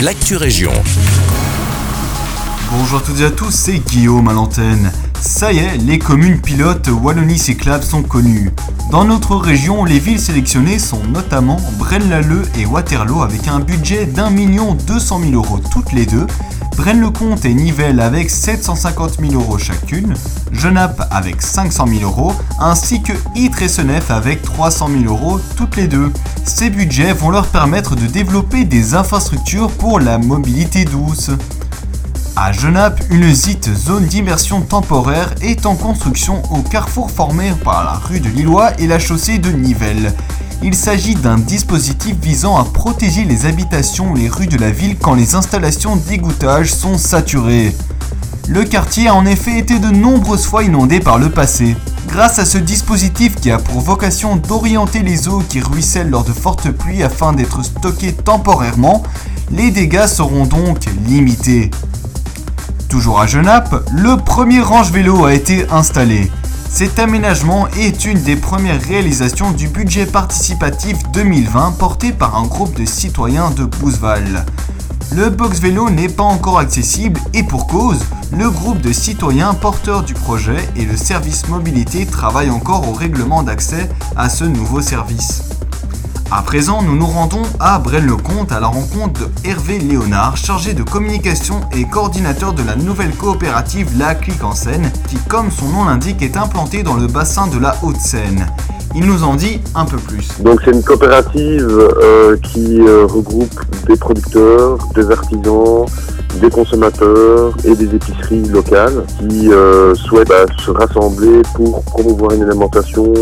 l'actu région. Bonjour à toutes et à tous, c'est Guillaume à l'antenne. Ça y est, les communes pilotes Wallonie Cyclable sont connues. Dans notre région, les villes sélectionnées sont notamment Braine-l'Alleud et Waterloo avec un budget d'un million deux cent mille euros toutes les deux, Braine-le-Comte et Nivelles avec 750 000 euros chacune, Genappe avec 500 000 euros, ainsi que Ytre et Senef avec 300 000 euros toutes les deux. Ces budgets vont leur permettre de développer des infrastructures pour la mobilité douce. À Genappe, une ZIT zone d'immersion temporaire est en construction au carrefour formé par la rue de Lillois et la chaussée de Nivelles. Il s'agit d'un dispositif visant à protéger les habitations les rues de la ville quand les installations d'égouttage sont saturées. Le quartier a en effet été de nombreuses fois inondé par le passé. Grâce à ce dispositif qui a pour vocation d'orienter les eaux qui ruissellent lors de fortes pluies afin d'être stockées temporairement, les dégâts seront donc limités. Toujours à Genappe, le premier range vélo a été installé. Cet aménagement est une des premières réalisations du budget participatif 2020 porté par un groupe de citoyens de Bouzeval. Le box vélo n'est pas encore accessible et pour cause, le groupe de citoyens porteurs du projet et le service mobilité travaillent encore au règlement d'accès à ce nouveau service. À présent, nous nous rendons à Braine-le-Comte à la rencontre de Hervé Léonard, chargé de communication et coordinateur de la nouvelle coopérative La Clique en Seine, qui, comme son nom l'indique, est implantée dans le bassin de la Haute-Seine. Il nous en dit un peu plus. Donc c'est une coopérative euh, qui euh, regroupe des producteurs, des artisans, des consommateurs et des épiceries locales qui euh, souhaitent bah, se rassembler pour promouvoir une alimentation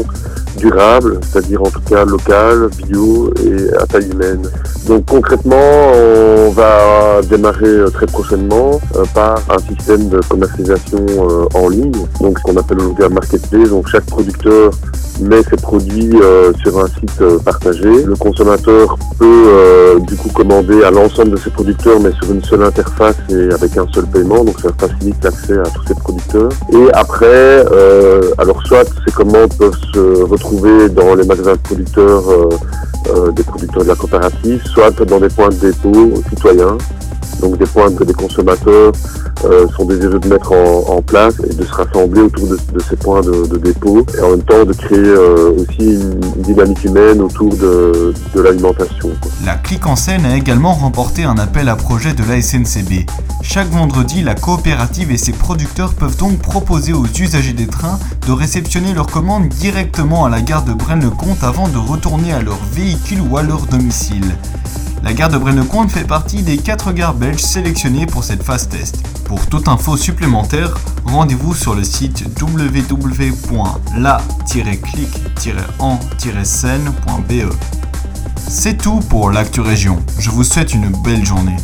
durable, c'est-à-dire en tout cas locale, bio et à taille humaine. Donc concrètement, on va démarrer très prochainement euh, par un système de commercialisation euh, en ligne, donc ce qu'on appelle le marketplace. Donc chaque producteur met ses produits sur un site partagé. Le consommateur peut du coup commander à l'ensemble de ses producteurs, mais sur une seule interface et avec un seul paiement. Donc ça facilite l'accès à tous ces producteurs. Et après, alors soit ces commandes peuvent se retrouver dans les magasins de producteurs euh, des producteurs de la coopérative, soit dans des points de dépôt citoyens, donc des points que des consommateurs euh, sont désireux de mettre en, place et de se rassembler autour de, ces points de, dépôt et en même temps de créer euh, aussi une, dynamique humaine autour de, l'alimentation. La Clique en scène a également remporté un appel à projet de la SNCB. Chaque vendredi, la coopérative et ses producteurs peuvent donc proposer aux usagers des trains de réceptionner leurs commandes directement à la gare de Braine-le-Comte avant de retourner à leur véhicule ou à leur domicile. La gare de Braine-le-Comte fait partie des 4 gares belges sélectionnées pour cette phase test. Pour toute info supplémentaire, rendez-vous sur le site www.la-clic-en-scène.be. C'est tout pour l'actu région. Je vous souhaite une belle journée.